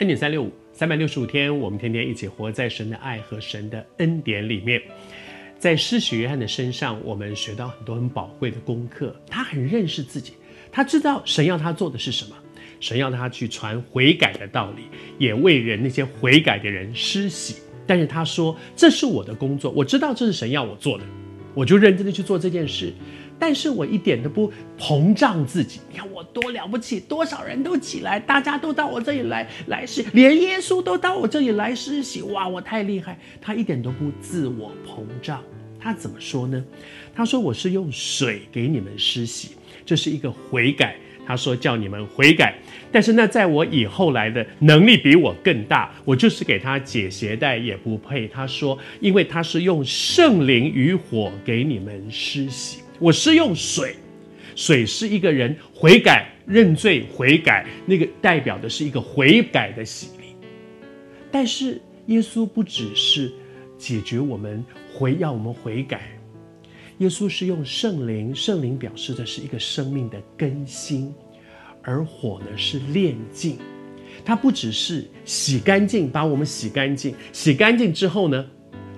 恩典三六五，三百六十五天，我们天天一起活在神的爱和神的恩典里面。在施洗约翰的身上，我们学到很多很宝贵的功课。他很认识自己，他知道神要他做的是什么。神要他去传悔改的道理，也为人那些悔改的人施洗。但是他说：“这是我的工作，我知道这是神要我做的，我就认真的去做这件事。但是我一点都不膨胀自己。你看我多了不起，多少人都起来，大家都到我这里来来施，连耶稣都到我这里来施洗。哇，我太厉害！他一点都不自我膨胀。他怎么说呢？他说：我是用水给你们施洗，这是一个悔改。”他说：“叫你们悔改，但是那在我以后来的能力比我更大，我就是给他解鞋带也不配。”他说：“因为他是用圣灵与火给你们施洗，我是用水，水是一个人悔改、认罪、悔改，那个代表的是一个悔改的洗礼。但是耶稣不只是解决我们悔，要我们悔改。”耶稣是用圣灵，圣灵表示的是一个生命的更新，而火呢是炼净，它不只是洗干净，把我们洗干净，洗干净之后呢，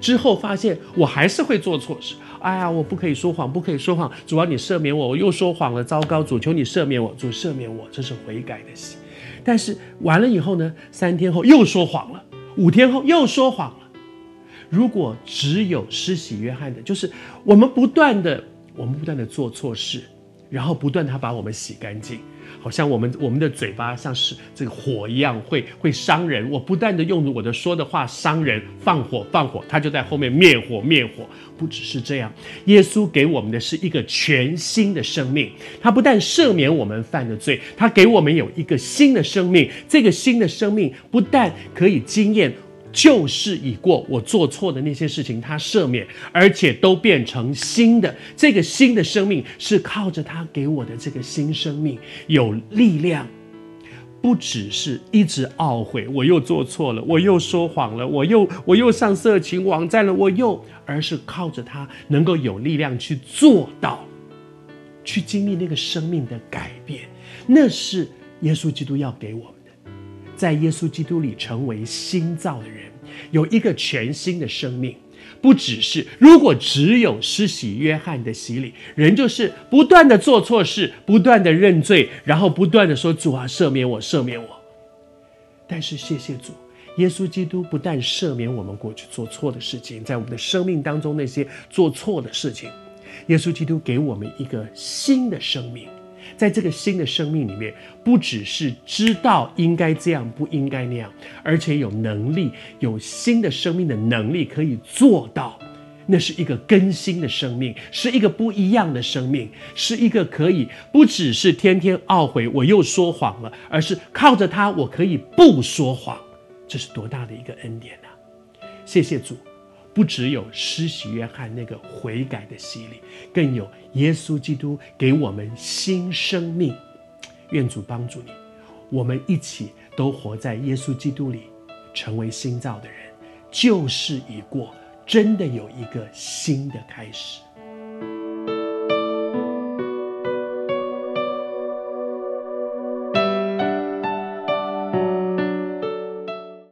之后发现我还是会做错事，哎呀，我不可以说谎，不可以说谎，主啊，你赦免我，我又说谎了，糟糕，主求你赦免我，主赦免我，这是悔改的洗。但是完了以后呢，三天后又说谎了，五天后又说谎了。如果只有施洗约翰的，就是我们不断的，我们不断的做错事，然后不断他把我们洗干净，好像我们我们的嘴巴像是这个火一样，会会伤人。我不断的用我的说的话伤人，放火放火，他就在后面灭火灭火。不只是这样，耶稣给我们的是一个全新的生命，他不但赦免我们犯的罪，他给我们有一个新的生命。这个新的生命不但可以经验。旧事已过，我做错的那些事情，他赦免，而且都变成新的。这个新的生命是靠着他给我的这个新生命有力量，不只是一直懊悔，我又做错了，我又说谎了，我又我又上色情网站了，我又，而是靠着他能够有力量去做到，去经历那个生命的改变。那是耶稣基督要给我。在耶稣基督里成为新造的人，有一个全新的生命，不只是如果只有施洗约翰的洗礼，人就是不断的做错事，不断的认罪，然后不断的说主啊，赦免我，赦免我。但是谢谢主，耶稣基督不但赦免我们过去做错的事情，在我们的生命当中那些做错的事情，耶稣基督给我们一个新的生命。在这个新的生命里面，不只是知道应该这样，不应该那样，而且有能力，有新的生命的能力可以做到。那是一个更新的生命，是一个不一样的生命，是一个可以不只是天天懊悔我又说谎了，而是靠着他我可以不说谎。这是多大的一个恩典啊！谢谢主。不只有施洗约翰那个悔改的洗礼，更有耶稣基督给我们新生命。愿主帮助你，我们一起都活在耶稣基督里，成为新造的人。旧事已过，真的有一个新的开始。